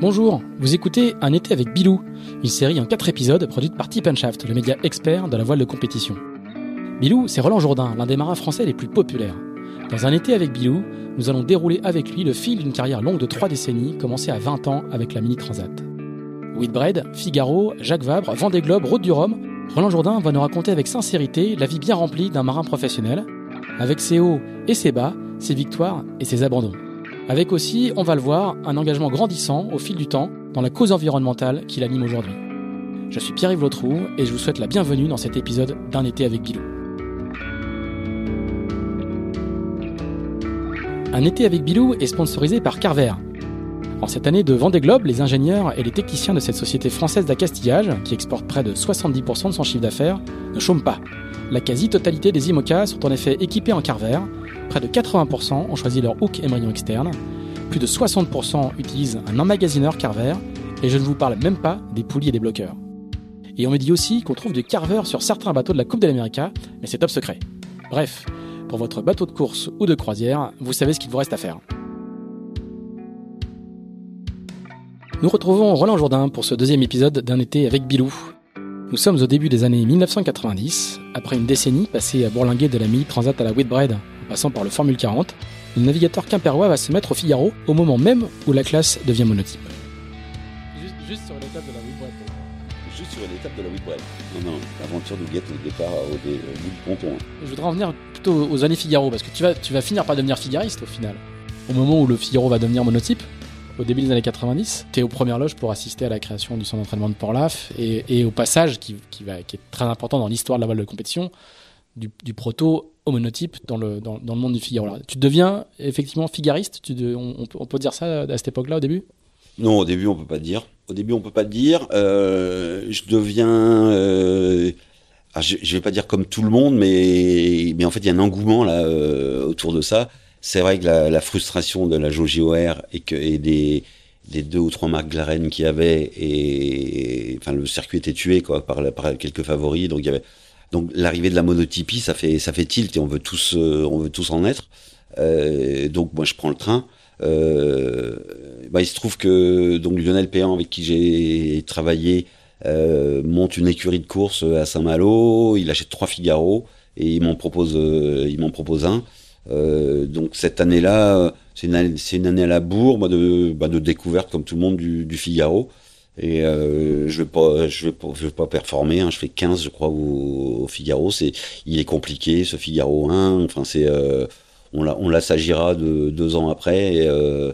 Bonjour, vous écoutez Un été avec Bilou, une série en 4 épisodes produite par Tip le média expert de la voile de compétition. Bilou, c'est Roland Jourdain, l'un des marins français les plus populaires. Dans Un été avec Bilou, nous allons dérouler avec lui le fil d'une carrière longue de 3 décennies, commencée à 20 ans avec la Mini Transat. Whitbread, Figaro, Jacques Vabre, Vendée Globe, Route du Rhum, Roland Jourdain va nous raconter avec sincérité la vie bien remplie d'un marin professionnel, avec ses hauts et ses bas, ses victoires et ses abandons. Avec aussi, on va le voir, un engagement grandissant au fil du temps dans la cause environnementale qui l'anime aujourd'hui. Je suis Pierre-Yves Lotrou et je vous souhaite la bienvenue dans cet épisode d'un été avec Bilou. Un été avec Bilou est sponsorisé par Carver. En cette année de Vendée Globe, les ingénieurs et les techniciens de cette société française d'accastillage, qui exporte près de 70% de son chiffre d'affaires, ne chôment pas. La quasi-totalité des IMOCA sont en effet équipés en Carver, Près de 80% ont choisi leur hook émerillon externe. Plus de 60% utilisent un emmagasineur Carver. Et je ne vous parle même pas des poulies et des bloqueurs. Et on me dit aussi qu'on trouve du Carver sur certains bateaux de la Coupe de l'Amérique, mais c'est top secret. Bref, pour votre bateau de course ou de croisière, vous savez ce qu'il vous reste à faire. Nous retrouvons Roland Jourdain pour ce deuxième épisode d'un été avec Bilou. Nous sommes au début des années 1990, après une décennie passée à bourlinguer de la mini transat à la Whitbread passant par le Formule 40, le navigateur quimpérois va se mettre au Figaro au moment même où la classe devient monotype. Juste, sur l'étape de la Whitbread. Juste sur l'étape de la Whitbread. Non, non, l'aventure nous guette au départ au, bout du ponton. Hein. Je voudrais en venir plutôt aux années Figaro, parce que tu vas, tu vas finir par devenir figariste au final. Au moment où le Figaro va devenir monotype, au début des années 90, tu es aux premières loges pour assister à la création du centre d'entraînement de Port-Laf et, au passage, qui, va, qui est très important dans l'histoire de la voile de compétition, du, proto monotype dans le, dans, le monde du Figaro. tu deviens effectivement figariste tu on, peut dire ça à cette époque-là, au début? Non, au début, on peut pas dire. Au début, on peut pas dire. Euh, je deviens. Euh, ah, je, je vais pas dire comme tout le monde, mais, mais en fait, il y a un engouement là euh, autour de ça. C'est vrai que la, frustration de la JOR et, que, et des, des deux ou trois marques Glaren qui avaient et enfin le circuit était tué quoi par, par quelques favoris donc il y avait donc l'arrivée de la monotypie, ça fait ça fait tilt et on veut tous euh, on veut tous en être. Euh, donc moi je prends le train. Euh, bah, il se trouve que donc Lionel Péan avec qui j'ai travaillé euh, monte une écurie de course à Saint-Malo. Il achète trois Figaro et il m'en propose il m'en propose un. donc cette année-là, c'est une, une, année à la bourre, de, bah, de découverte comme tout le monde du Figaro. Et euh, je vais pas, je vais pas, je vais pas performer. Hein. Je fais 15, je crois, au, Figaro. C'est, il est compliqué ce Figaro 1. Enfin, c'est, euh, on la, on la s'agira de deux ans après. Euh,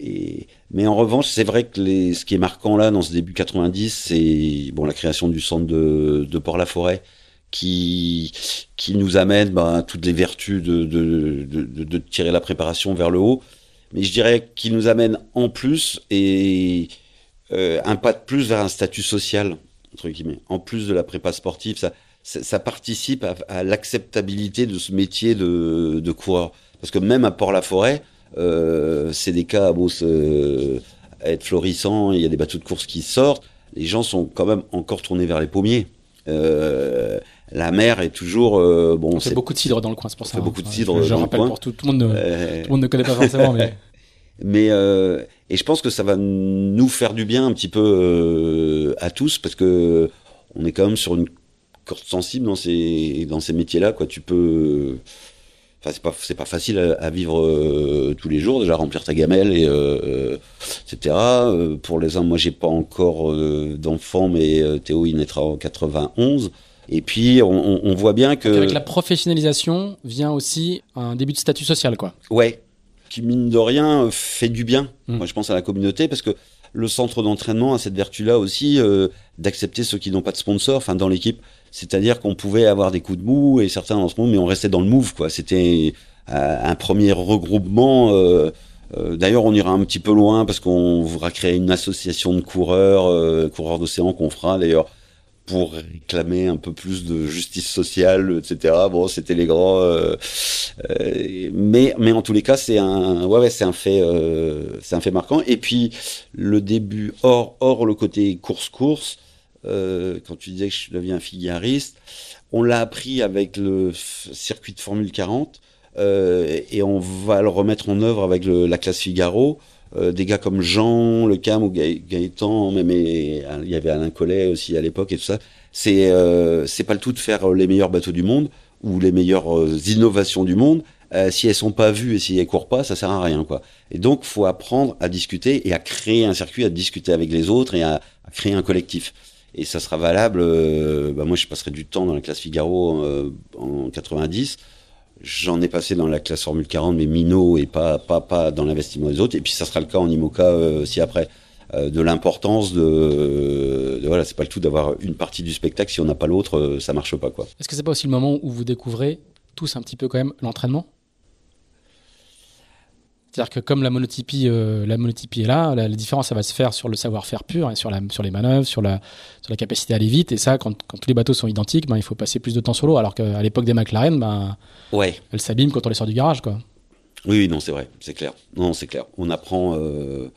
et, mais en revanche, c'est vrai que les, ce qui est marquant là dans ce début 90, c'est bon la création du centre de, de Port-la-Forêt qui qui nous amène ben, toutes les vertus de de, de, de tirer la préparation vers le haut. Mais je dirais qu'il nous amène en plus et euh, un pas de plus vers un statut social, entre guillemets. En plus de la prépa sportive, ça, ça, participe à, l'acceptabilité de ce métier de, de, coureur. Parce que même à Port-la-Forêt, euh, c'est des cas beau euh, être florissant, il y a des bateaux de course qui sortent, les gens sont quand même encore tournés vers les pommiers. Euh, la mer est toujours bon. On fait beaucoup de cidre dans le coin, c'est pour ça. Fait beaucoup de cidre. Je, rappelle pour tout, tout, le monde, ne, tout le monde ne connaît pas forcément, mais. Mais euh, et je pense que ça va nous faire du bien un petit peu euh, à tous parce que on est quand même sur une corde sensible dans ces dans ces métiers-là. Quoi, tu peux. Enfin, c'est pas c'est pas facile à, vivre euh, tous les jours. Déjà remplir ta gamelle et euh, etc. pour les uns, moi j'ai pas encore d'enfants, mais Théo il naîtra en 91. Et puis on, on voit bien que avec la professionnalisation vient aussi un début de statut social, quoi. Ouais, qui mine de rien fait du bien. Mm. Moi, je pense à la communauté parce que le centre d'entraînement a cette vertu-là aussi euh, d'accepter ceux qui n'ont pas de sponsor, enfin dans l'équipe. C'est-à-dire qu'on pouvait avoir des coups de mou et certains dans ce monde, mais on restait dans le move, quoi. C'était euh, un premier regroupement. Euh, D'ailleurs, on ira un petit peu loin parce qu'on voudra créer une association de coureurs, coureurs d'océan qu'on fera d'ailleurs pour réclamer un peu plus de justice sociale, etc. Bon, c'était les grands. Euh, euh, mais mais en tous les cas, c'est un ouais, c'est un fait euh, c'est un fait marquant. Et puis le début hors hors le côté course course. Quand tu disais que je deviens figariste, on l'a appris avec le circuit de Formule 40 et on va le remettre en œuvre avec la classe Figaro. Euh, des gars comme Jean, Le Cam ou Gaëtan, même il y avait Alain Collet aussi à l'époque et tout ça. C'est euh, pas le tout de faire les meilleurs bateaux du monde ou les meilleures euh, innovations du monde. si elles sont pas vues et si elles courent pas, ça sert à rien quoi. Et donc faut apprendre à discuter et à créer un circuit, à discuter avec les autres et à, créer un collectif. Et ça sera valable. bah moi je passerai du temps dans la classe Figaro en 90 J'en ai passé dans la classe Formule 40, mais minot et pas, pas, pas dans l'investissement des autres. Et puis ça sera le cas en IMOCA euh, aussi après. Euh, de l'importance de, voilà, c'est pas le tout d'avoir une partie du spectacle. Si on n'a pas l'autre, euh, ça marche pas quoi. Est-ce que c'est pas aussi le moment où vous découvrez tous un petit peu quand même l'entraînement? C'est-à-dire que comme la monotypie, euh, la monotypie est là, la, différence, ça va se faire sur le savoir-faire pur, et sur, la, sur les manœuvres, sur la, sur la capacité à aller vite. Et ça, quand, quand tous les bateaux sont identiques, ben, il faut passer plus de temps sur l'eau. Alors qu'à l'époque des McLaren, ben, ouais. elles s'abîment quand on les sort du garage. Quoi. Oui, oui non, c'est vrai, c'est clair. Non, c'est clair. On apprend euh,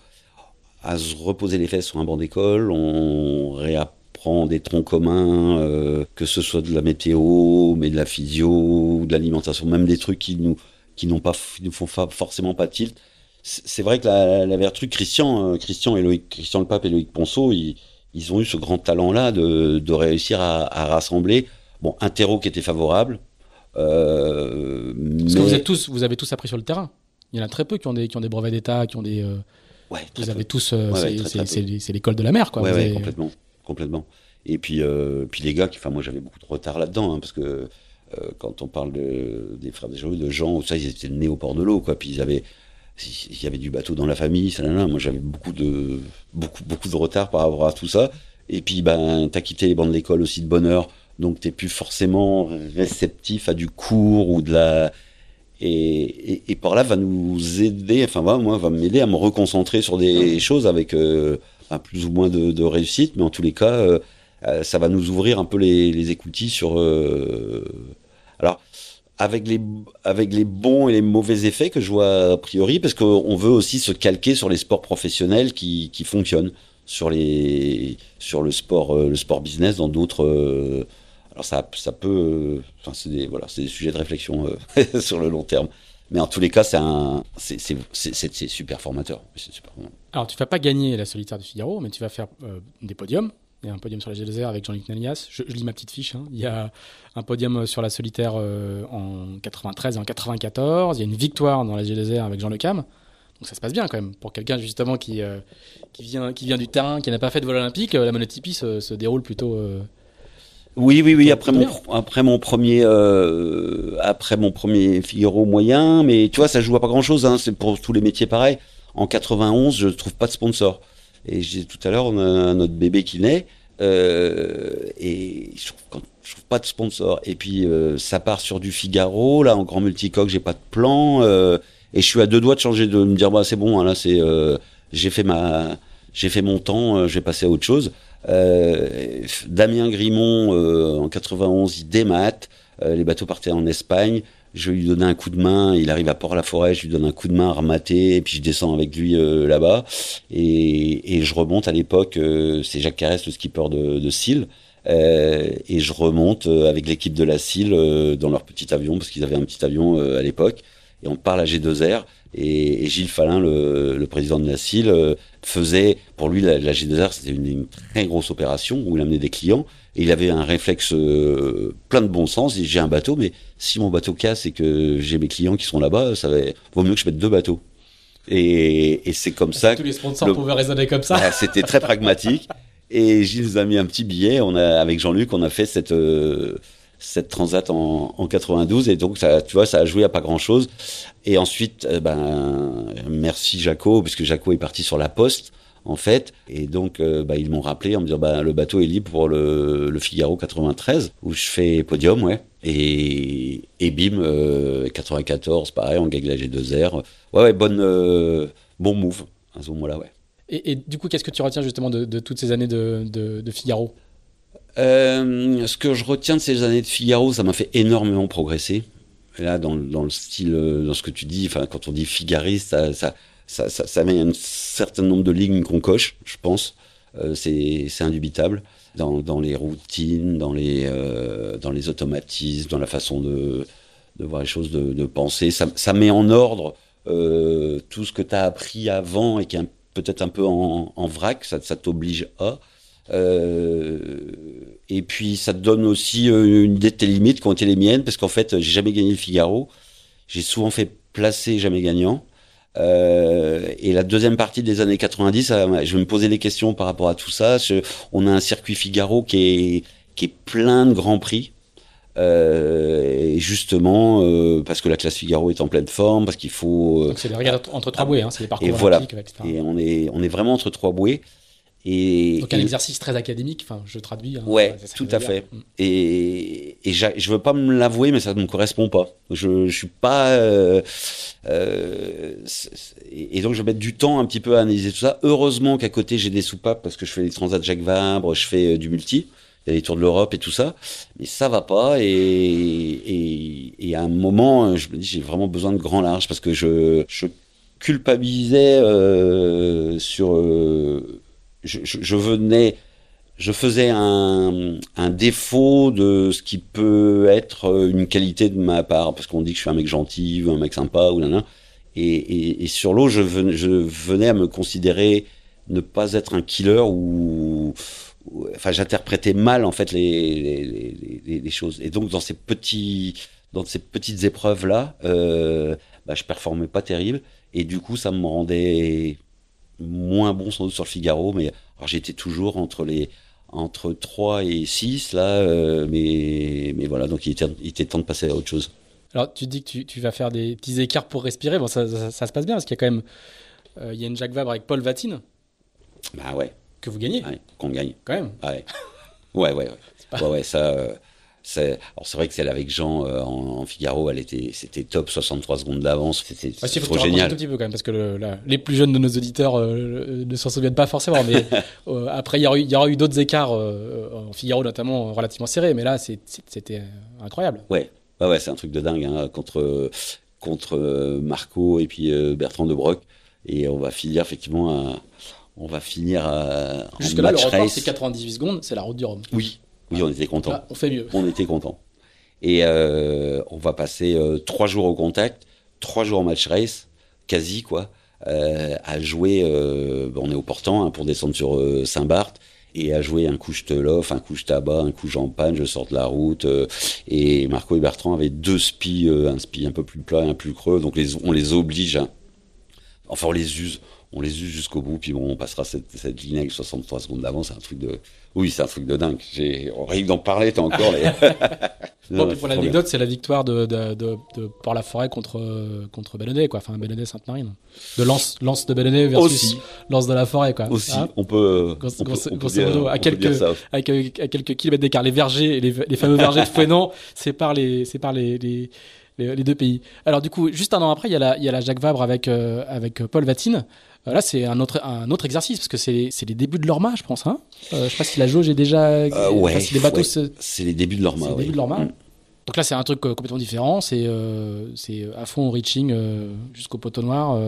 à se reposer les fesses sur un banc d'école, on réapprend des troncs communs, euh, que ce soit de la météo, mais de la physio, de l'alimentation, même des trucs qui nous qui n'ont pas, ne font forcément pas tilt. C'est vrai que la, la vertu, Christian, euh, Christian et Loïc, Christian le Pape et Loïc Ponceau, ils, ils ont eu ce grand talent-là de, de, réussir à, à, rassembler, bon, un terreau qui était favorable. Euh, Parce que vous êtes tous, vous avez tous appris sur le terrain. Il y en a très peu qui ont des, qui ont des brevets d'État, qui ont des. Euh, ouais, vous avez tous, euh, c'est l'école de la mer, quoi. Ouais, complètement, complètement. Et puis, euh, puis les gars, enfin moi j'avais beaucoup de retard là-dedans, hein, parce que quand on parle de, des frères des de gens, ça, ils étaient nés au port de l'eau, quoi. Puis ils avaient, il y avait du bateau dans la famille, ça, là, là. Moi, j'avais beaucoup de, beaucoup, beaucoup de retard par rapport à tout ça. Et puis, ben, t'as quitté les bancs de l'école aussi de bonne heure, donc t'es plus forcément réceptif à du cours ou de la, et, et, par là va nous aider, enfin, moi, va m'aider à me reconcentrer sur des choses avec euh, plus ou moins de, de, réussite, mais en tous les cas, euh, euh, ça va nous ouvrir un peu les, les écoutilles sur alors, avec les, avec les bons et les mauvais effets que je vois a priori, parce qu'on veut aussi se calquer sur les sports professionnels qui, qui fonctionnent, sur, les, sur le, sport, euh, le sport business dans d'autres. Euh, alors, ça, ça peut. Euh, enfin, c'est des, voilà, des sujets de réflexion sur le long terme. Mais en tous les cas, c'est c'est, super formateur. Super Alors, tu vas pas gagner la solitaire du Figaro, mais tu vas faire des podiums. Il y a un podium sur la G2R avec Jean-Luc Nalias. Je, lis ma petite fiche. Hein. Il y a un podium sur la solitaire euh, en 93 et en 94. Il y a une victoire dans la G2R avec Jean Le Cam. Donc ça se passe bien quand même. Pour quelqu'un justement qui, euh, qui, vient, qui vient du terrain, qui n'a pas fait de vol olympique, euh, la monotypie se, se déroule plutôt. oui, oui, oui. Après mon, après mon premier, après mon premier Figaro moyen, mais tu vois, ça joue à pas grand chose. Hein. C'est pour tous les métiers pareil. En 91, je trouve pas de sponsor. Et je disais tout à l'heure, on a notre bébé qui naît. Euh, et je trouve, trouve pas de sponsor. Et puis euh, ça part sur du Figaro, là en grand multicoque, j'ai pas de plan. Euh, et je suis à deux doigts de changer, de me dire bah c'est bon, hein, là c'est, j'ai fait ma, j'ai fait mon temps, je vais passer à autre chose. Damien Grimont en 91, il démate. les bateaux partaient en Espagne je lui donne un coup de main, il arrive à Port-la-Forêt, je lui donne un coup de main à remater, et puis je descends avec lui euh, là-bas, et, je remonte à l'époque, euh, c'est Jacques Carès, le skipper de, de euh, et je remonte avec l'équipe de la Sille dans leur petit avion, parce qu'ils avaient un petit avion à l'époque, et on parle à G2R, et, Gilles Fallin, le, président de la CIL, faisait, pour lui, la, la G2R, c'était une, une, très grosse opération où il amenait des clients, et il avait un réflexe euh, plein de bon sens. Il j'ai un bateau, mais si mon bateau casse et que j'ai mes clients qui sont là-bas, ça va, vaut mieux que je mette deux bateaux. Et, et c'est comme ça. Tous les sponsors pouvaient raisonner comme ça. C'était très pragmatique. Et Gilles nous a mis un petit billet. On a, avec Jean-Luc, on a fait cette, euh, cette transat en, en 92. Et donc, ça, tu vois, ça a joué à pas grand chose. Et ensuite, euh, ben, merci Jaco, puisque Jaco est parti sur la poste en fait. Et donc, euh, bah, ils m'ont rappelé en me disant, bah, le bateau est libre pour le, le, Figaro 93, où je fais podium, ouais. Et, et bim, euh, 94, pareil, on gagne la G2R. Ouais, ouais, bonne, euh, bon move à ce moment-là, ouais. Et, et, du coup, qu'est-ce que tu retiens justement de, de toutes ces années de, de, de Figaro? Euh, Ce que je retiens de ces années de Figaro, ça m'a fait énormément progresser. Là, dans, dans, le style, dans ce que tu dis, enfin, quand on dit figariste, ça, ça, ça, met un certain nombre de lignes qu'on coche, je pense. Euh, c'est indubitable. Dans, les routines, dans les, euh, dans les automatismes, dans la façon de, voir les choses, de, penser. Ça, met en ordre euh, tout ce que tu as appris avant et qui est peut-être un peu en, vrac, ça, t'oblige à. Et puis ça te donne aussi une idée de tes limites qui ont été les miennes, parce qu'en fait, j'ai jamais gagné le Figaro. J'ai souvent fait placer, jamais gagnant. Euh, et la deuxième partie des années 90, euh, je me posais des questions par rapport à tout ça. Je, on a un circuit Figaro qui est, qui est plein de grands prix. Euh, et justement, euh, parce que la classe Figaro est en pleine forme, parce qu'il faut. Donc c'est les regards entre trois bouées, hein, c'est les parcours et voilà. etc. Et on est, on est vraiment entre trois bouées. Et, Donc un et- exercice très académique, enfin je traduis. hein, Ouais, tout à fait. Mm. Et, et je veux pas me l'avouer, mais ça ne me correspond pas. Je, je suis pas. euh, euh, et donc je vais mettre du temps un petit peu à analyser tout ça. Heureusement qu'à côté j'ai des soupapes parce que je fais les transats Jacques Vabre, je fais euh, du multi, il y a les tours de l'Europe et tout ça. Mais ça va pas. Et, et, et à un moment, je me dis j'ai vraiment besoin de grand large parce que je, je culpabilisais euh, sur. Euh, je, je, venais je faisais un, un défaut de ce qui peut être une qualité de ma part, parce qu'on dit que je suis un mec gentil, ou un mec sympa, ou nanana. Et, et, et sur l'eau, je je venais à me considérer ne pas être un killer ou, enfin, j'interprétais mal en fait les, les- les choses. Et donc dans ces petits, dans ces petites épreuves là, euh, bah, je performais pas terrible, et du coup, ça me rendait moins bon sans doute sur le Figaro, mais j'étais toujours entre les entre 3 et 6 là, euh, mais mais voilà, donc il était, il était temps de passer à autre chose. Alors tu dis que tu, tu vas faire des petits écarts pour respirer. Bon, ça, ça- ça se passe bien parce qu'il y a quand même. euh, il y a une Jacques Vabre avec Paul Vatine Bah ouais, que vous gagnez ouais qu'on gagne. quand même. Ouais, ouais, ouais, ouais, pas- ouais, ouais, ça. euh, c'est, alors c'est vrai que celle avec Jean euh, en, en Figaro, elle était, c'était top, 63 secondes d'avance, c'était Ah, si, trop un génial. tout petit peu quand même, parce que le- la- les plus jeunes de nos auditeurs euh, ne s'en souviennent pas forcément. Mais euh, après, il y aura eu, d'autres écarts en Figaro, notamment relativement serrés. Mais là, c'était incroyable. Ouais, ouais, ouais, c'est un truc de dingue hein, contre contre Marco et puis Bertrand de Broc, et on va finir effectivement, à, on va finir à, en Jusque-là, le match record, c'est 98 secondes, c'est la route du Rhum. Oui, oui, on était contents. Là, on fait mieux. On était contents. Et euh, on va passer euh, trois jours au contact, trois jours en match race, quasi quoi, euh, à jouer. euh, on est au portant hein, pour descendre sur Saint-Barth et à jouer un coup je te l'offre, un coup je tabac, un coup j'empanne, je sors de la route. et Marco et Bertrand avaient deux spies, un spi un peu plus plat, un plus creux, donc les, on les oblige. enfin, on les use. On les use jusqu'au bout, puis bon, on passera cette, cette ligne avec 63 secondes d'avance, c'est un truc de, oui, c'est un truc de dingue. J'ai, on rien d'en parler, t'as encore les. Bon, Non, c'est pour l'anecdote, c'est la victoire de, de, de, de Port-la-Forêt contre, euh, contre Bénodet, quoi. Enfin, Bénodet-Sainte-Marine. De Lance, Lance de bien. versus Aussi, Lance de la Forêt, quoi. aussi, Hein on peut, Grosso- on peut, grosso- on peut grosso dire- modo, à quelques- à kilomètres d'écart. Les vergers, et les, les fameux vergers de Fouenan séparent les, séparent les, les, les, les deux pays. Alors, du coup, juste un an après, il y a la, il y a la Jacques Vabre avec, euh, avec Paul Vatine. Euh, là, c'est un autre, un autre exercice, parce que c'est les, c'est débuts de l'Orma, je pense. Hein euh, je sais pas si la jauge est déjà. Euh, ouais, enfin, si les bateaux ouais. se- C'est les débuts de c'est l'Orma, le de l'Orma. Mm. Donc là, c'est un truc euh, complètement différent. C'est c'est à fond au reaching jusqu'au poteau noir.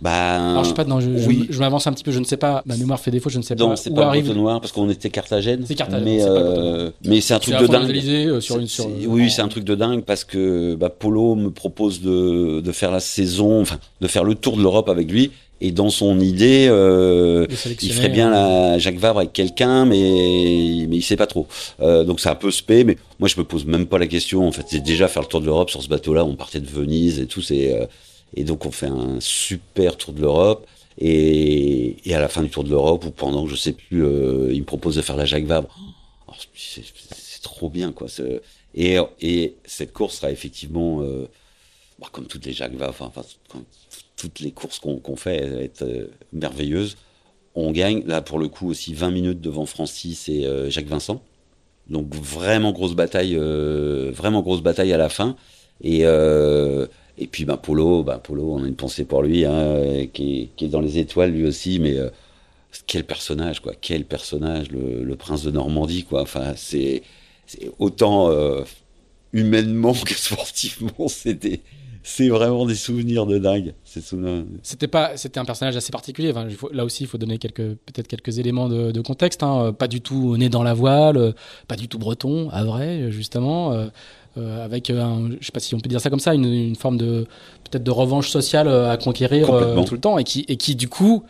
Bah, Alors, je sais pas, non, je, je- oui. je m'avance un petit peu. Je ne sais pas. Ma mémoire fait défaut. Je ne sais non, pas c'est où pas le arrive. Poteau Noir parce qu'on était Carthagène. C'est Carthagène, mais, c'est le euh, mais c'est un C'est truc de dingue. sur une C'est- sur. c'est- oui, c'est un truc de dingue parce que bah, Polo me propose de, de faire la saison, enfin, de faire le tour de l'Europe avec lui. Et dans son idée, euh, il ferait bien euh, la Jacques Vabre avec quelqu'un, mais mais il sait pas trop. Euh, donc c'est un peu spé, mais moi je me pose même pas la question. En fait, c'est déjà faire le tour de l'Europe sur ce bateau-là. On partait de Venise et tout. C'est euh, et donc on fait un super tour de l'Europe. Et, et à la fin du tour de l'Europe, ou pendant, je sais plus, euh, il me propose de faire la Jacques Vabre. Oh, c'est trop bien, quoi. Et, et cette course sera effectivement, euh, bah, comme toutes les Jacques Vabre, enfin, enfin, toutes les courses qu'on fait, elles être euh, merveilleuses. On gagne, là, pour le coup, aussi 20 minutes devant Francis et euh, Jacques Vincent. Donc, vraiment grosse bataille, euh, vraiment grosse bataille à la fin. Et, et puis, ben, Polo, ben, Polo, on a une pensée pour lui, hein, qui, est, dans les étoiles lui aussi, mais quel personnage, quoi, quel personnage, le, prince de Normandie, quoi. Enfin, c'est autant humainement que sportivement, c'était c'est vraiment des souvenirs de dingue. C'était pas, c'était un personnage assez particulier. Enfin, faut- là aussi, il faut donner quelques, peut-être quelques éléments de, de contexte. Hein. Pas du tout né dans la voile, euh, pas du tout breton, à vrai, justement. Euh, euh, avec, un, je sais pas si on peut dire ça comme ça, une, une forme de peut-être de revanche sociale à conquérir tout le temps, et qui, et qui du coup,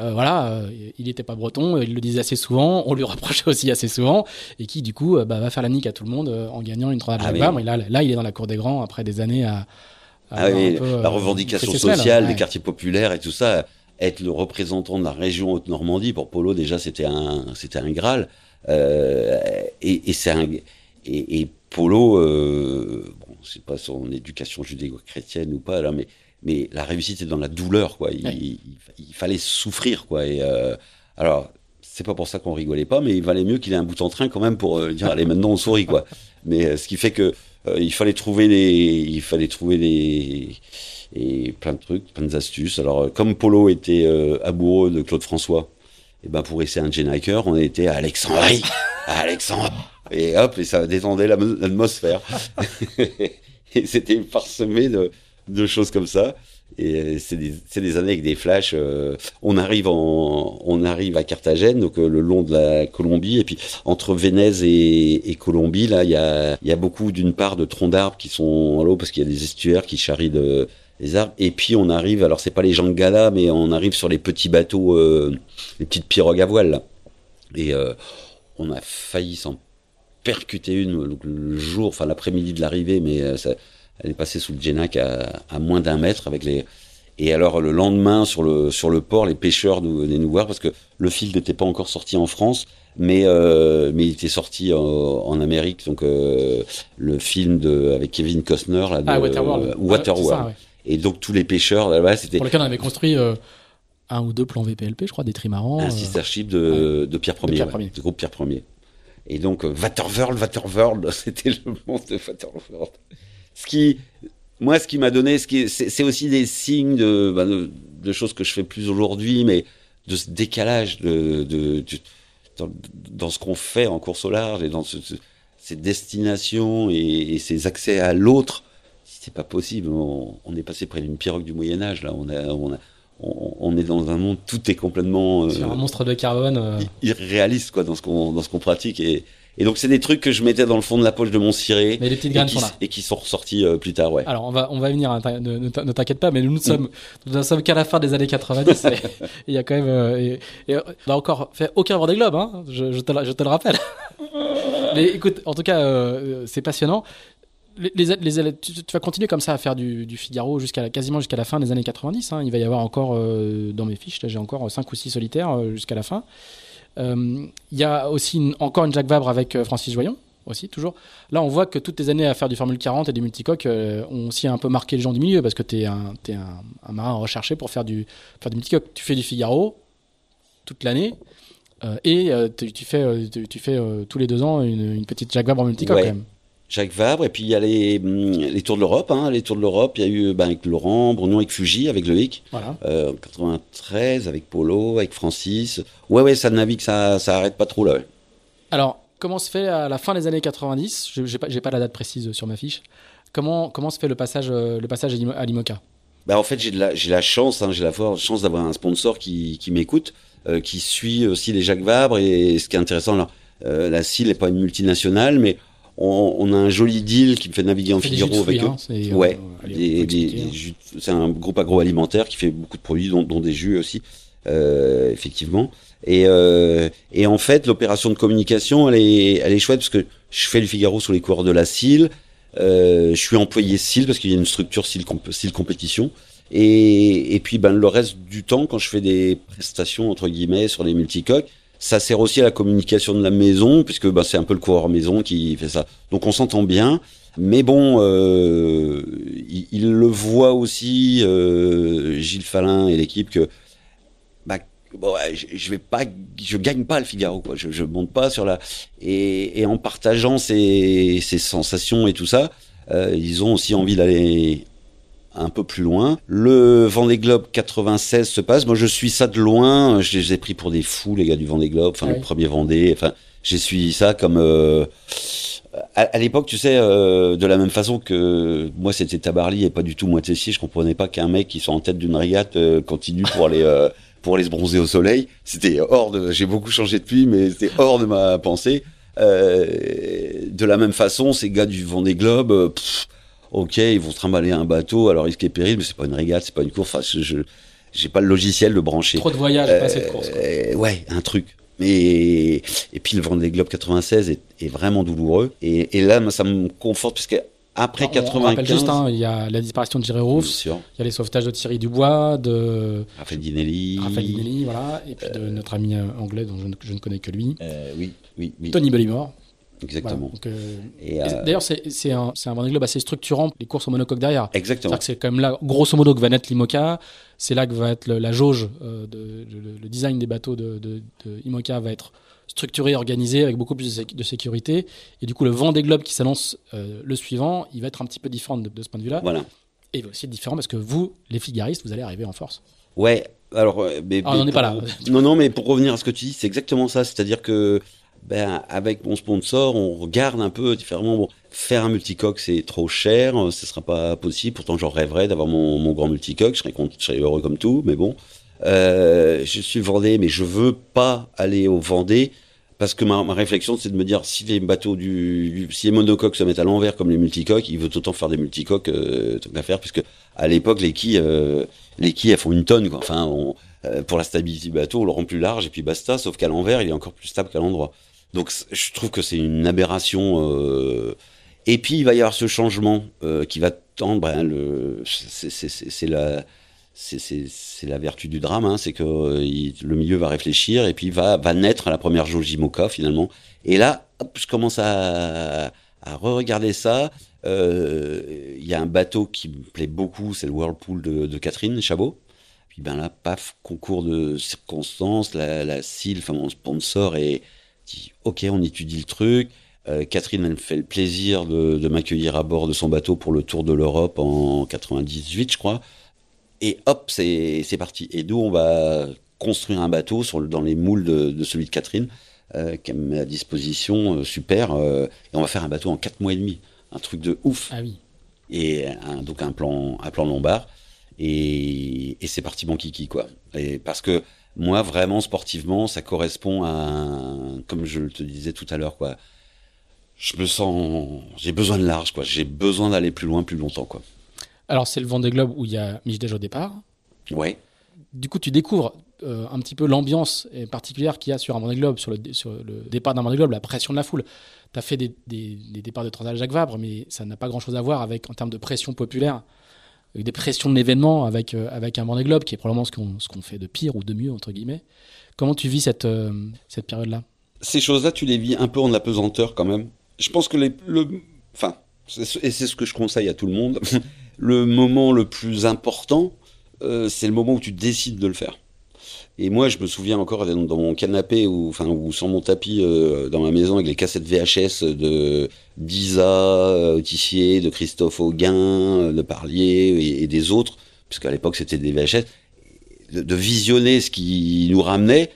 voilà, il n'était pas breton, il le disait assez souvent, on lui reprochait aussi assez souvent, et qui du coup bah, va faire la nique à tout le monde en gagnant une trois de ah, là, là, il est dans la cour des grands après des années à. Ah oui, la revendication sociale des quartiers populaires et tout ça être le représentant de la région Haute-Normandie, pour Polo, déjà, c'était un, c'était un Graal. Euh, et, et c'est un, et, et Polo, euh, bon, c'est pas son éducation judéo-chrétienne ou pas, là, mais, mais la réussite est dans la douleur, quoi. Il, il, fallait souffrir, quoi. Et, euh, alors, c'est pas pour ça qu'on rigolait pas, mais il valait mieux qu'il ait un bout en train quand même pour euh, dire allez maintenant on sourit quoi. Mais euh, ce qui fait que euh, il fallait trouver des, il fallait trouver et plein de trucs, plein d'astuces. Alors, euh, comme Polo était amoureux de Claude François, et eh ben pour essayer un Hiker, on était à Alexandrie, à Alexandre, et hop, et ça détendait l'atmosphère. et c'était parsemé de, de choses comme ça. Et euh, c'est des, des, années avec des flashs. on arrive en, on arrive à Carthagène, donc le long de la Colombie, et puis entre Venise et, et Colombie, là, il y a, y a beaucoup d'une part de troncs d'arbres qui sont à l'eau parce qu'il y a des estuaires qui charrient de, les arbres. Et puis on arrive, alors c'est pas les Jangada, mais on arrive sur les petits bateaux, euh, les petites pirogues à voile. Là. Et euh, on a failli s'en percuter une le jour, enfin l'après-midi de l'arrivée, mais euh, ça, elle est passée sous le Genac à, à moins d'un mètre avec les. Et alors le lendemain sur le sur le port, les pêcheurs nous venaient nous voir parce que le fil n'était pas encore sorti en France, mais euh, mais il était sorti en, en Amérique, donc euh, le film de avec Kevin Costner là, de, ah, Waterworld. Waterworld. Et donc tous les pêcheurs là-bas, c'était pour lesquels on avait construit euh, un ou deux plans VPLP, je crois, des trimarans. Un sister ship de, de Pierre Ier, de, Pierre ouais, de groupe Pierre Ier. Et donc Waterworld, Waterworld, c'était le monde de Waterworld. Ce qui, moi, ce qui m'a donné, ce qui, c'est aussi des signes de, bah, de, de, choses que je fais plus aujourd'hui, mais de ce décalage de, de, de dans, dans, ce qu'on fait en course au large et dans ce, ce, ces destinations et, et ces accès à l'autre c'est pas possible. On, on, est passé près d'une pirogue du Moyen Âge là. On, a, on, a, on, on, est dans un monde tout est complètement euh, un monstre de carbone euh... irréaliste quoi dans ce qu'on dans ce qu'on pratique et et donc c'est des trucs que je mettais dans le fond de la poche de mon ciré mais les petites graines et qui, sont là et qui sont ressortis euh, plus tard ouais alors on va on va venir hein, ne, ne t'inquiète pas mais nous, nous sommes nous ne sommes qu'à la fin des années 90 il y a quand même euh, et, et, on a encore fait aucun Vendée Globe hein je, je, te, je te le rappelle mais écoute en tout cas euh, c'est passionnant les, les, les, tu, tu, vas continuer comme ça à faire du, du Figaro jusqu'à quasiment jusqu'à la fin des années 90. Hein. Il va y avoir encore euh, dans mes fiches, j'ai encore 5 ou 6 solitaires euh, jusqu'à la fin. Euh, il y a aussi une, encore une Jacques Vabre avec euh, Francis Joyon, aussi, toujours. Là, on voit que toutes tes années à faire du Formule 40 et du multicoque euh, ont aussi un peu marqué les gens du milieu parce que tu es, un, es un, un, marin recherché pour faire du, faire du multicoque. Tu fais du Figaro toute l'année. et tu, tu, fais, tu, tu fais tous les deux ans une, une petite Jacques Vabre en multicoque ouais. quand même. Jacques Vabre, et puis il y a les, hum, les Tours de l'Europe, hein, les Tours de l'Europe, il y a eu ben, avec Laurent, Bruno avec Fuji, avec Loïc, voilà. euh, en 93, avec Polo, avec Francis. Ouais, ouais, ça navigue, ça, ça arrête pas trop là. Ouais. Alors, comment se fait à la fin des années 90 Je n'ai pas, pas la date précise sur ma fiche. Comment, comment se fait le passage, euh, le passage à l'IMOCA? Bah, En fait, j'ai la, la chance, hein, j'ai la chance d'avoir un sponsor qui, qui m'écoute, euh, qui suit aussi les Jacques Vabre, et ce qui est intéressant, là, euh, la CIL n'est pas une multinationale, mais on, on, a un joli deal qui me fait naviguer en Figaro avec eux. Hein, ouais, c'est un groupe agroalimentaire qui fait beaucoup de produits, dont, dont des jus aussi, euh, effectivement. Et, euh, et, en fait, l'opération de communication, elle est, elle est chouette parce que je fais le Figaro sous les couleurs de la CIL. Euh, je suis employé CIL parce qu'il y a une structure CIL, comp CIL compétition. Et, et, puis, ben, le reste du temps, quand je fais des prestations entre guillemets sur les multicoques, ça sert aussi à la communication de la maison, puisque bah, c'est un peu le coureur maison qui fait ça. Donc on s'entend bien. Mais bon, euh, il, le voit aussi, euh, Gilles Falin et l'équipe, que bah, je, je, gagne pas le Figaro. Je, je monte pas sur la. Et, en partageant ces, ces, sensations et tout ça, euh, ils ont aussi envie d'aller un peu plus loin. Le Vendée Globe 96 se passe. Moi, je suis ça de loin. Je les ai pris pour des fous, les gars du Vendée Globe. Enfin, le premier Vendée. Enfin, j'ai suivi ça comme. Euh, à, à l'époque, tu sais, euh, de la même façon que moi, c'était Tabarly et pas du tout moi Tessier. Je comprenais pas qu'un mec qui soit en tête d'une régate euh, continue pour aller. Euh, pour aller se bronzer au soleil, c'était hors de. J'ai beaucoup changé depuis, mais c'était hors de ma pensée. de la même façon, ces gars du Vendée Globe, pff, ok, ils vont se trimballer un bateau, alors risque et péril, mais c'est pas une régate, c'est pas une course. Enfin, je, j'ai pas le logiciel de brancher. Trop de voyages, pas assez de quoi. Euh, ouais, un truc. Et, et puis le Vendée Globe 96 est, est vraiment douloureux. Et, et là, moi, ça me conforte, puisque après On- On 95, rappelle juste, hein, il y a la disparition de Jerry sûr, il y a les sauvetages de Thierry Dubois, de Raphaël Dinelli. Raphaël Dinelli, voilà, et puis de notre ami euh, anglais dont je ne, je ne connais que lui, Euh, oui, oui, oui, Tony Bellimore. Voilà, exactement. euh, Et, euh, D'ailleurs, c'est un, un Vendée Globe assez structurant, les courses au monocoque derrière. exactement. C'est quand même là, grosso modo, que va naître l'IMOCA. C'est là que va être le- la jauge, euh, de, de- le, design des bateaux de, de, de IMOCA va être structuré, organisé, avec beaucoup plus de, sé- de sécurité. Et du coup, le vent des globes qui s'annonce euh, le suivant, il va être un petit peu différent de, ce point de vue-là. Voilà. Et il va aussi être différent parce que vous, les fligaristes, vous allez arriver en force. Ouais, alors. Mais, Ah, on mais n'en est pour- pas là. Non, non, mais pour revenir à ce que tu dis, c'est exactement ça. C'est-à-dire que, ben, avec mon sponsor, on regarde un peu différemment. Bon, faire un multicoque, c'est trop cher, euh, ce sera pas possible. Pourtant, j'en rêverais d'avoir mon, grand multicoque. Je serais, heureux comme tout, mais bon. Euh, je suis Vendée, mais je veux pas aller au Vendée. Parce que ma, réflexion, c'est de me dire, si les bateaux du, si les monocoques se mettent à l'envers comme les multicoques, il veut autant faire des multicoques, euh, tant qu'à faire, puisque à l'époque, les quilles, euh, les quilles, elles font une tonne. Enfin, pour la stabilité du bateau, on le rend plus large et puis basta, sauf qu'à l'envers, il est encore plus stable qu'à l'endroit. Donc, je trouve que c'est une aberration. euh, Et puis, il va y avoir ce changement euh, qui va tendre. ben, le... c'est- la. C'est- la vertu du drame, hein, c'est que euh, le milieu va réfléchir et puis va, va naître la première jauge Imoca finalement. Et là, je commence à, à re-regarder ça. Il y a un bateau qui me plaît beaucoup, c'est le Whirlpool de, de Catherine Chabot. Puis ben là, paf, concours de circonstances, la, la CIL, enfin mon sponsor, et dit ok, on étudie le truc. Euh, Catherine, elle me fait le plaisir de, de m'accueillir à bord de son bateau pour le tour de l'Europe en 98, je crois. Et hop, c'est parti. Et nous, on va construire un bateau sur le- dans les moules de, de celui de Catherine, euh, qui met à disposition, euh, super. euh, et on va faire un bateau en 4 mois et demi. Un truc de ouf Ah oui. et un, donc un plan, un plan lombard. Et, et c'est parti mon kiki, quoi. Et parce que moi, vraiment, sportivement, ça correspond à, un- comme je te disais tout à l'heure, quoi. Je me sens, j'ai besoin de large, quoi. J'ai besoin d'aller plus loin, plus longtemps, quoi. Alors, c'est le Vendée Globe où il y a Mich au départ. Ouais. Du coup, tu découvres euh, un petit peu l'ambiance particulière qu'il y a sur un Vendée Globe, sur le, dé- sur le départ d'un Vendée Globe, la pression de la foule. Tu as fait des, des- des départs de Transal Jacques Vabre, mais ça n'a pas grand-chose à voir avec, en termes de pression populaire, avec des pressions de l'événement, avec, euh, avec un Vendée Globe qui est probablement ce qu'on fait de pire ou de mieux, entre guillemets. Comment tu vis cette, euh, cette période-là? Ces choses-là, tu les vis un peu en apesanteur, quand même. Je pense que les, le, enfin, et c'est ce que je conseille à tout le monde. le moment le plus important, euh, c'est le moment où tu décides de le faire. Et moi, je me souviens encore dans, mon canapé ou, enfin, ou sur mon tapis euh, dans ma maison avec les cassettes VHS de d'Isa euh, Tissier, de Christophe Auguin, euh, de Parlier et, des autres, puisqu'à l'époque c'était des VHS, de, de visionner ce qui nous ramenait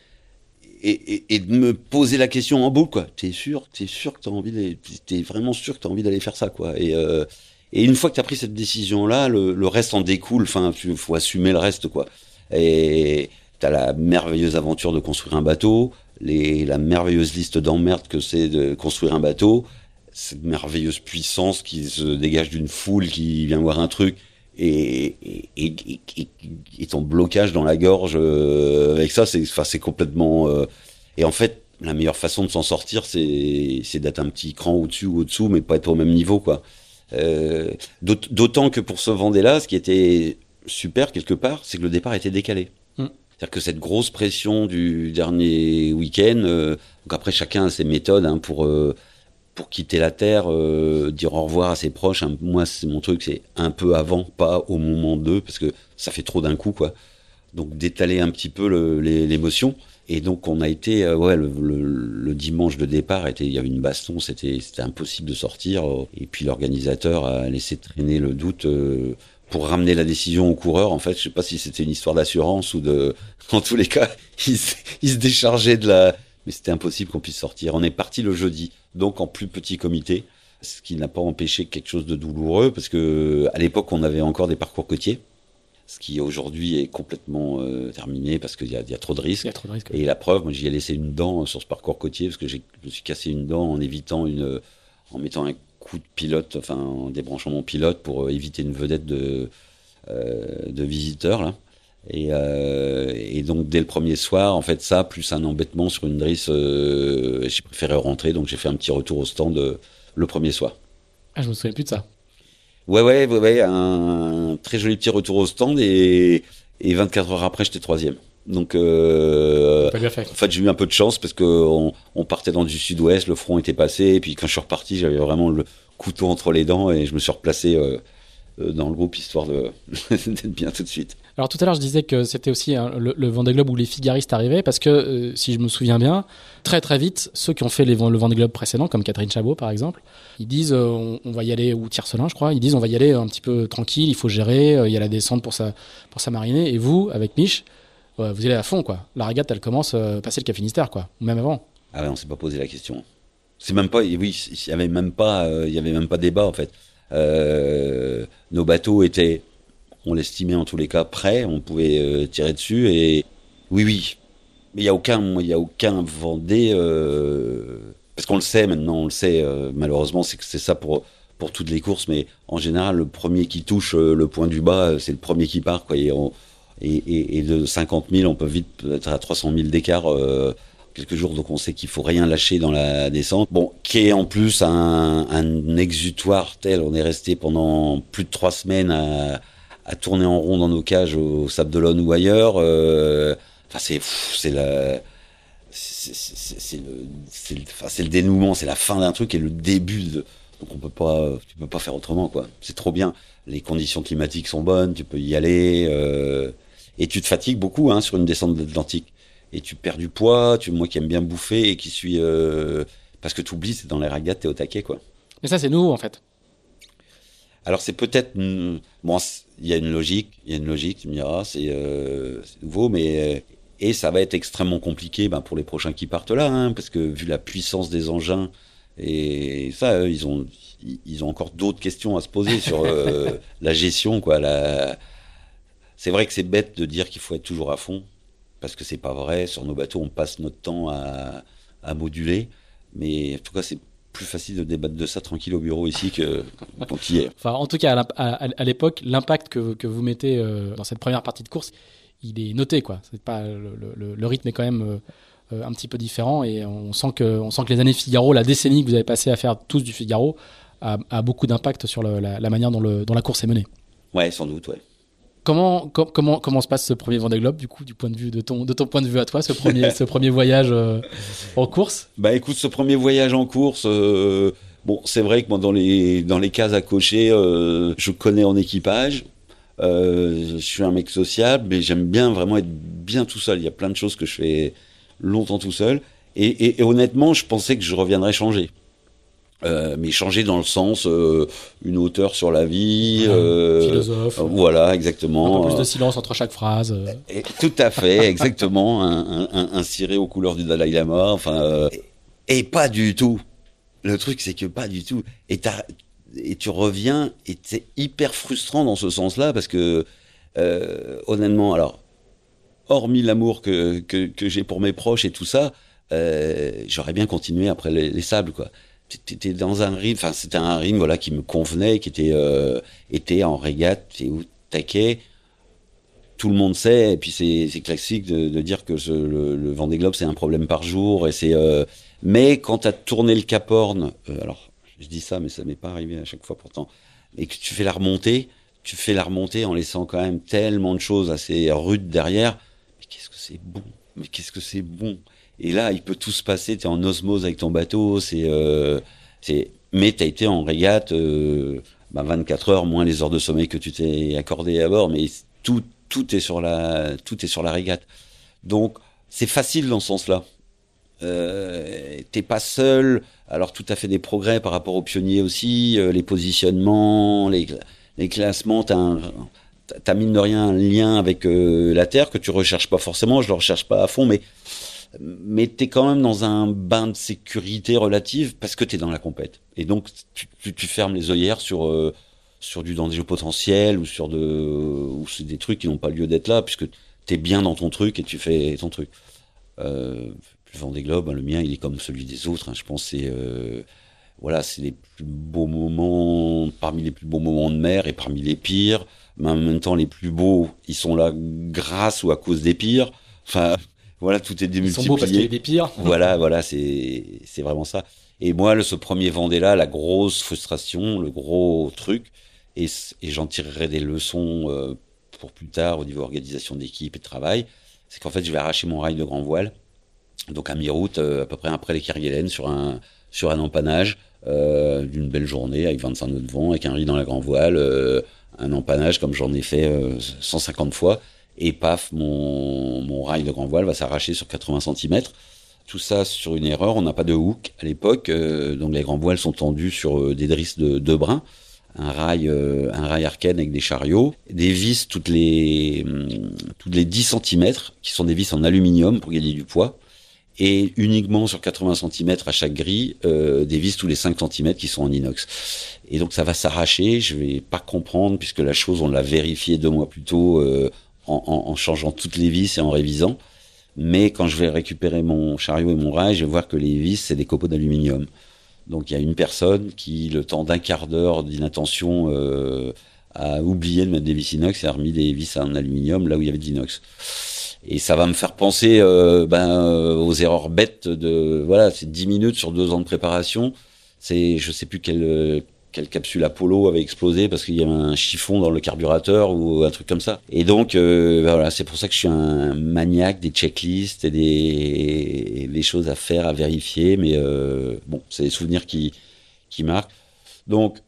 et, et, et de me poser la question en boucle, quoi. T'es sûr, t'es sûr que t'as envie t'es vraiment sûr que t'as envie d'aller faire ça, quoi. Et, euh, et une fois que t'as pris cette décision-là, le, le reste en découle. Enfin, faut assumer le reste, quoi. Et t'as la merveilleuse aventure de construire un bateau, les, la merveilleuse liste d'emmerdes que c'est de construire un bateau, cette merveilleuse puissance qui se dégage d'une foule qui vient voir un truc. Et, et, et, ton blocage dans la gorge euh, avec ça, c'est euh, et en fait, la meilleure façon de s'en sortir, c'est d'être un petit cran au-dessus ou au-dessous, mais pas être au même niveau, quoi. Euh, d'aut- D'autant que pour ce Vendée-là, ce qui était super quelque part, c'est que le départ était décalé. C'est-à-dire que cette grosse pression du dernier week-end, euh, donc après chacun a ses méthodes hein, pour euh, pour quitter la terre, euh, dire au revoir à ses proches. Moi, c'est mon truc, c'est un peu avant, pas au moment d'eux, parce que ça fait trop d'un coup, quoi. Donc d'étaler un petit peu l'émotion. Et donc on a été, ouais, le, dimanche de départ, il y avait une baston, c'était impossible de sortir. Et puis l'organisateur a laissé traîner le doute pour ramener la décision au coureur. En fait, je sais pas si c'était une histoire d'assurance ou de. En tous les cas, il, se- il se déchargeait de la. Mais c'était impossible qu'on puisse sortir. On est parti le jeudi, donc en plus petit comité, ce qui n'a pas empêché quelque chose de douloureux, parce que à l'époque, on avait encore des parcours côtiers. ce qui aujourd'hui est complètement euh, terminé parce qu'il y, y a, trop de risques. Il y a trop de risques. Et la preuve, moi j'y ai laissé une dent sur ce parcours côtier parce que je me suis cassé une dent en évitant une, en mettant un coup de pilote, enfin en débranchant mon pilote pour euh, éviter une vedette de, euh, de visiteurs là. Et, euh, et, donc dès le premier soir, en fait ça plus un embêtement sur une drisse, euh, j'ai préféré rentrer donc j'ai fait un petit retour au stand euh, le premier soir. Ah je me souviens plus de ça. Ouais ouais ouais, ouais un, très joli petit retour au stand et, et 24 heures après j'étais troisième. Donc, euh, fait. en fait, j'ai eu un peu de chance parce que on, on partait dans du sud-ouest, le front était passé, et puis quand je suis reparti, j'avais vraiment le couteau entre les dents et je me suis replacé euh, dans le groupe histoire d'être bien tout de suite. Alors tout à l'heure, je disais que c'était aussi hein, le, le Vendée Globe où les figaristes arrivaient parce que euh, si je me souviens bien, très très vite, ceux qui ont fait les, le Vendée Globe précédent, comme Catherine Chabot par exemple, ils disent euh, on, on, va y aller ou Tiercelin, je crois, ils disent on va y aller un petit peu tranquille, il faut gérer, euh, il y a la descente pour sa pour sa marinée. Et vous, avec Mich, vous allez à fond quoi. La régate, elle commence euh, passer le Cap Finistère quoi, ou même avant. Ah ouais, on s'est pas posé la question. C'est même pas, oui, il y avait même pas, euh, il y avait même pas débat en fait. Euh, nos bateaux étaient, on l'estimait en tous les cas prêts, on pouvait euh, tirer dessus et oui, oui. Mais il y a aucun, il y a aucun Vendée parce qu'on le sait maintenant, on le sait. malheureusement, c'est que c'est ça pour pour toutes les courses, mais en général, le premier qui touche le point du bas, c'est le premier qui part quoi. Et, on, et, de 50 000, on peut vite être à 300 000 d'écart. Euh, quelques jours, donc on sait qu'il faut rien lâcher dans la descente. Bon, qui est en plus un, exutoire tel, on est resté pendant plus de trois semaines à, tourner en rond dans nos cages au Sable d'Olonne ou ailleurs. Euh, enfin, c'est c'est la c'est le le, enfin, le dénouement, c'est la fin d'un truc et le début de donc on peut pas tu peux pas faire autrement quoi. C'est trop bien. Les conditions climatiques sont bonnes, tu peux y aller euh, et tu te fatigues beaucoup hein, sur une descente de l'Atlantique et tu perds du poids. Tu, moi qui aime bien bouffer et qui suis euh, parce que tu oublies, c'est dans les ragates, t'es au taquet quoi. Mais ça, c'est nouveau en fait. Alors c'est peut-être bon, il y a une logique, il y a une logique, tu me diras, c'est euh, nouveau, mais et ça va être extrêmement compliqué ben, pour les prochains qui partent là, hein, parce que vu la puissance des engins et ça, eux, ils ont ils ont encore d'autres questions à se poser sur euh, la gestion quoi. La... C'est vrai que c'est bête de dire qu'il faut être toujours à fond parce que c'est pas vrai. Sur nos bateaux, on passe notre temps à, à moduler. Mais en tout cas, c'est plus facile de débattre de ça tranquille au bureau ici que quand est. Enfin, en tout cas, à, l'époque, l'impact que, que, vous mettez euh, dans cette première partie de course, il est noté, quoi. C'est pas le, le, le, rythme est quand même euh, un petit peu différent et on sent que on sent que les années Figaro, la décennie que vous avez passé à faire tous du Figaro, a, a beaucoup d'impact sur le, la, la, manière dont, le, dont la course est menée. Ouais, sans doute, ouais. Comment, com comment, comment se passe ce premier Vendée Globe, du coup, du point de vue de ton, de ton point de vue à toi, ce premier, ce premier voyage euh, en course? Bah écoute, ce premier voyage en course, euh, bon, c'est vrai que moi, dans les, dans les cases à cocher, euh, je connais en équipage. je suis un mec sociable, mais j'aime bien vraiment être bien tout seul. Il y a plein de choses que je fais longtemps tout seul. Et honnêtement, je pensais que je reviendrais changer. Euh, mais changer dans le sens euh, une hauteur sur la vie, euh, philosophe, voilà exactement. Un peu plus de silence entre chaque phrase. Et, tout à fait, exactement, un, un, un, ciré aux couleurs du Dalai Lama, enfin, et, et pas du tout. Le truc, c'est que pas du tout. Et, et tu reviens, et c'est hyper frustrant dans ce sens-là parce que honnêtement, alors, hormis l'amour que, que, que j'ai pour mes proches et tout ça, j'aurais bien continué après les, les sables, quoi t'étais dans un ring, enfin c'était un ring voilà qui me convenait, qui était euh, était en régate, c'est où taquet. Tout le monde sait, et puis c'est classique de, dire que le, le Vendée Globe c'est un problème par jour, et c'est. Euh, mais quand t'as tourné le Cap Horn, euh, alors je dis ça, mais ça m'est pas arrivé à chaque fois pourtant, et que tu fais la remontée, tu fais la remontée en laissant quand même tellement de choses assez rudes derrière. Mais qu'est-ce que c'est bon Mais qu'est-ce que c'est bon et là, il peut tout se passer. Tu es en osmose avec ton bateau. C'est, euh, c'est, mais tu as été en régate euh, bah 24 heures moins les heures de sommeil que tu t'es accordé à bord. Mais tout, tout est sur la, tout est sur la régate. Donc, c'est facile dans ce sens-là. Euh, t'es pas seul. Alors, tout à fait des progrès par rapport aux pionniers aussi. Euh, les positionnements, les, les classements. T'as un, t'as mine de rien un lien avec la Terre que tu recherches pas forcément. Je le recherche pas à fond, mais mais tu es quand même dans un bain de sécurité relative parce que tu es dans la compète. Et donc, tu, fermes les œillères sur, euh, sur du danger potentiel ou sur de ou des trucs qui n'ont pas lieu d'être là puisque tu es bien dans ton truc et tu fais ton truc. Euh, le Vendée Globe, hein, le mien, il est comme celui des autres. Hein. je pense c'est euh, voilà, c'est les plus beaux moments parmi les plus beaux moments de mer et parmi les pires. Mais en même temps, les plus beaux, ils sont là grâce ou à cause des pires. Enfin, voilà, tout est démultiplié. Ils sont beaux parce qu'il y a des pires. voilà, voilà, c'est c'est vraiment ça. Et moi, ce premier Vendée là, la grosse frustration, le gros truc, et, j'en tirerai des leçons euh, pour plus tard au niveau organisation d'équipe et de travail, c'est qu'en fait, je vais arracher mon rail de grand voile, donc à mi-route, euh, à peu près après les Kerguelen, sur un, sur un empannage euh, d'une belle journée avec 25 nœuds de vent, avec un riz dans la grand voile, un empannage comme j'en ai fait 150 fois, et paf, mon, mon rail de grand voile va s'arracher sur 80 cm. Tout ça sur une erreur, on n'a pas de hook à l'époque, donc les grands voiles sont tendus sur des drisses de, de brins un rail, euh, un rail arcane avec des chariots, des vis toutes les, hum, toutes les 10 cm, qui sont des vis en aluminium pour gagner du poids, et uniquement sur 80 cm à chaque grille, euh, des vis tous les 5 cm qui sont en inox. Et donc ça va s'arracher, je vais pas comprendre, puisque la chose, on l'a vérifié deux mois plus tôt, euh, en, changeant toutes les vis et en révisant. Mais quand je vais récupérer mon chariot et mon rail, je vais voir que les vis, c'est des copeaux d'aluminium. Donc il y a une personne qui, le temps d'un quart d'heure d'inattention, euh, a oublié de mettre des vis inox et a remis des vis en aluminium là où il y avait de l'inox. Et ça va me faire penser euh, ben, euh, aux erreurs bêtes de voilà, c'est 10 minutes sur deux ans de préparation. C'est je sais plus quel quelle capsule Apollo avait explosé parce qu'il y avait un chiffon dans le carburateur ou un truc comme ça. Et donc euh, ben voilà, c'est pour ça que je suis un maniaque des checklists et des, des choses à faire, à vérifier. Mais euh, bon, c'est des souvenirs qui qui marquent. Donc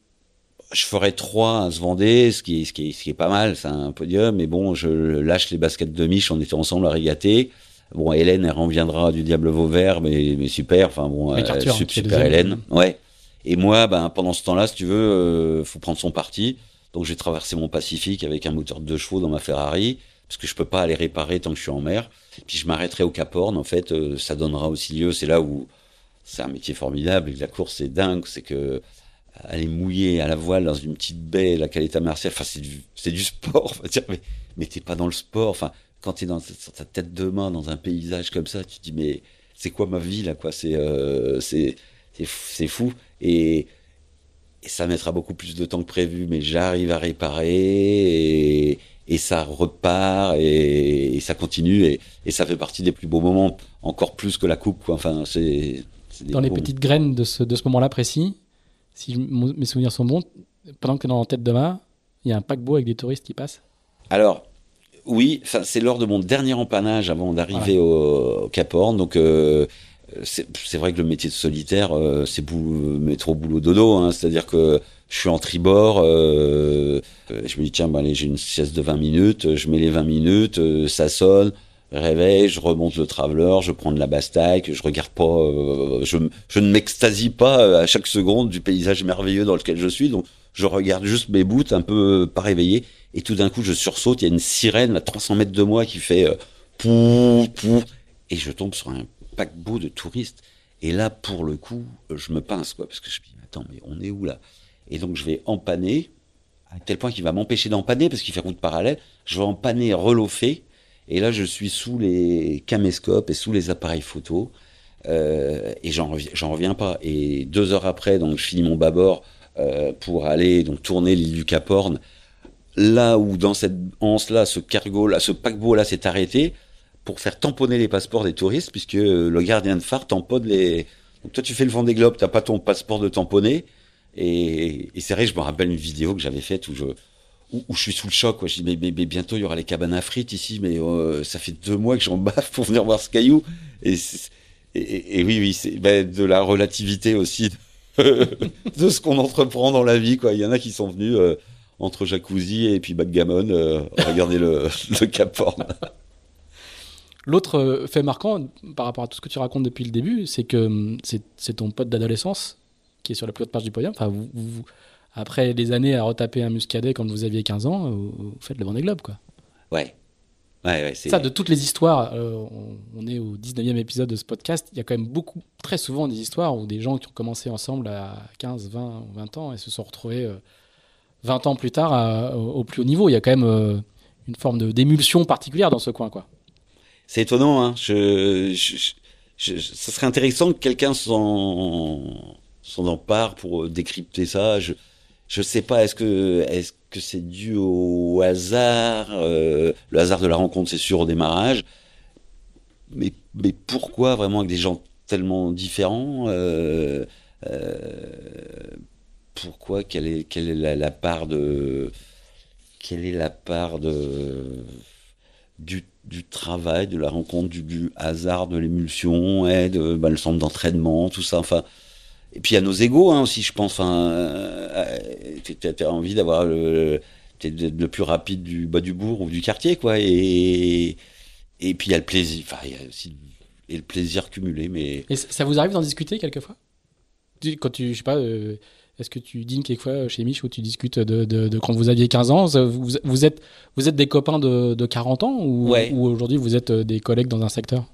je ferai trois à se Vendée, ce qui, ce qui, ce qui est pas mal, c'est un podium. Mais bon, je lâche les baskets de Mich, on était ensemble à régater. Bon, Hélène, elle reviendra du Diable Vauvert, mais, mais super. Enfin bon, Arthur, super, super Hélène. Ouais. Et moi, ben, pendant ce temps-là, si tu veux, euh, faut prendre son parti. Donc j'ai traversé mon Pacifique avec un moteur de deux chevaux dans ma Ferrari, parce que je peux pas aller réparer tant que je suis en mer. Puis je m'arrêterai au Cap Horn, en fait, euh, ça donnera aussi lieu, c'est là où c'est un métier formidable, et la course c'est dingue, c'est que aller mouiller à la voile dans une petite baie, la Caleta Martial, enfin c'est du, sport, mais, mais t'es pas dans le sport, enfin quand t'es dans ta tête de main dans un paysage comme ça, tu te dis mais c'est quoi ma vie là quoi, c'est euh, c'est c'est fou. Et, ça mettra beaucoup plus de temps que prévu, mais j'arrive à réparer et, ça repart et, ça continue et, ça fait partie des plus beaux moments, encore plus que la coupe. Enfin, c'est dans les petites graines de ce, de ce moment-là précis. Si mes souvenirs sont bons, pendant que tu es dans la tête de mât, il y a un paquebot avec des touristes qui passent. Alors, oui, c'est lors de mon dernier empannage avant d'arriver au, Cap Horn. Donc, euh, c'est vrai que le métier de solitaire, euh, c'est métro boulot dodo. Hein, C'est-à-dire que je suis en tribord, euh, je me dis tiens, allez, j'ai une sieste de 20 minutes, je mets les 20 minutes, euh, ça sonne, réveil, je remonte le traveler, je prends de la bastaque, je regarde pas, euh, je, ne m'extasie pas à chaque seconde du paysage merveilleux dans lequel je suis, donc je regarde juste mes bouts un peu pas réveillé, et tout d'un coup je sursaute, il y a une sirène à 300 mètres de moi qui fait euh, pou, pou, et je tombe sur un paquebot de touristes. Et là, pour le coup, je me pince, quoi, parce que je me dis, attends, mais on est où là? Et donc, je vais empanner, à tel point qu'il va m'empêcher d'empanner, parce qu'il fait route parallèle. Je vais empanner, relofer, et là, je suis sous les caméscopes et sous les appareils photo, euh, et j'en reviens, reviens pas. Et deux heures après, donc, je finis mon bâbord euh, pour aller donc tourner l'île du Cap Horn. Là où dans cette anse-là, ce cargo là, ce paquebot-là s'est arrêté, pour faire tamponner les passeports des touristes, puisque le gardien de phare tamponne les. Donc toi, tu fais le Vendée Globe, t'as pas ton passeport de tamponner. Et, c'est vrai, je me rappelle une vidéo que j'avais faite où je où, je suis sous le choc. Je dis mais, bientôt il y aura les cabanes à frites ici, mais euh, ça fait deux mois que j'en baffe pour venir voir ce caillou. Et, oui, oui, c'est ben, de la relativité aussi de ce qu'on entreprend dans la vie. Il y en a qui sont venus euh, entre jacuzzi et puis backgammon euh, regarder le, le Cap Horn. L'autre euh, fait marquant par rapport à tout ce que tu racontes depuis le début, c'est que hum, c'est ton pote d'adolescence qui est sur la plus haute page du podium. Enfin, vous, après des années à retaper un muscadet quand vous aviez 15 ans, vous, faites le Vendée Globe, quoi. Ouais. Ouais, ouais, ça, de toutes les histoires, euh, on, est au 19e épisode de ce podcast, il y a quand même beaucoup, très souvent des histoires où des gens qui ont commencé ensemble à 15, 20, 20 ans et se sont retrouvés euh, 20 ans plus tard au, plus haut niveau. Il y a quand même une forme d'émulsion particulière dans ce coin, quoi. C'est étonnant, hein. Je, ce serait intéressant que quelqu'un s'en s'en empare pour décrypter ça. Je je sais pas. Est-ce que est-ce que c'est dû au hasard Le hasard de la rencontre, c'est sûr au démarrage. Mais mais pourquoi vraiment avec des gens tellement différents euh, euh, Pourquoi quelle est quelle est la, part de quelle est la part de du, du travail, de la rencontre, du, hasard, de l'émulsion, et de bah, le centre d'entraînement, tout ça. Enfin, et puis il y a nos égaux hein, aussi, je pense. Enfin, euh, as envie d'avoir le, le plus rapide du bas du bourg ou du quartier, quoi. Et et puis il y a le plaisir. Enfin, il y a aussi et le plaisir cumulé. Mais et ça vous arrive d'en discuter quelquefois? Quand tu, je sais pas, euh, est-ce que tu dînes quelquefois chez Mich où tu discutes de, de, quand vous aviez 15 ans? Vous, vous, êtes, vous êtes des copains de, de 40 ans ou, ou aujourd'hui vous êtes euh, des collègues dans un secteur?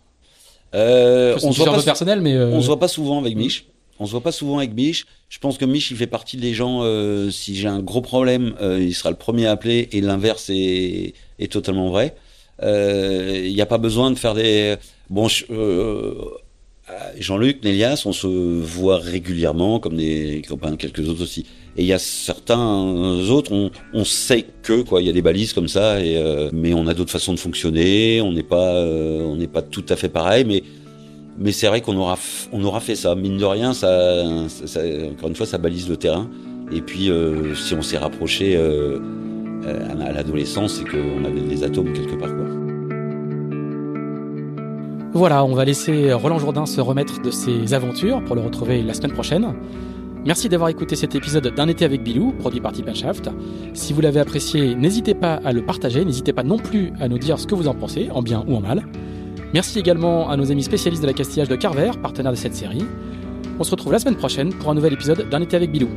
Euh, On se voit pas personnel, mais on se voit pas souvent avec Mich. On se voit pas souvent avec Mich. Je pense que Mich, il fait partie des gens. si j'ai un gros problème, il sera le premier à appeler, et l'inverse est, est totalement vrai. Il n'y a pas besoin de faire des Bon, euh, Jean-Luc, Nélias, on se voit régulièrement, comme des copains, quelques autres aussi. Et il y a certains autres, on, sait que quoi, il y a des balises comme ça, euh, mais on a d'autres façons de fonctionner. On n'est pas, euh, on n'est pas tout à fait pareil, mais c'est vrai qu'on aura, fait ça. Mine de rien, ça, encore une fois, ça balise le terrain. Et puis, euh, si on s'est rapproché à l'adolescence, c'est qu'on avait des atomes quelque part, quoi. Voilà, on va laisser Roland Jourdain se remettre de ses aventures pour le retrouver la semaine prochaine. Merci d'avoir écouté cet épisode d'un été avec Bilou, produit par Shaft. Si vous l'avez apprécié, n'hésitez pas à le partager, n'hésitez pas non plus à nous dire ce que vous en pensez, en bien ou en mal. Merci également à nos amis spécialistes de la castillage de Carver, partenaire de cette série. On se retrouve la semaine prochaine pour un nouvel épisode d'un été avec Bilou.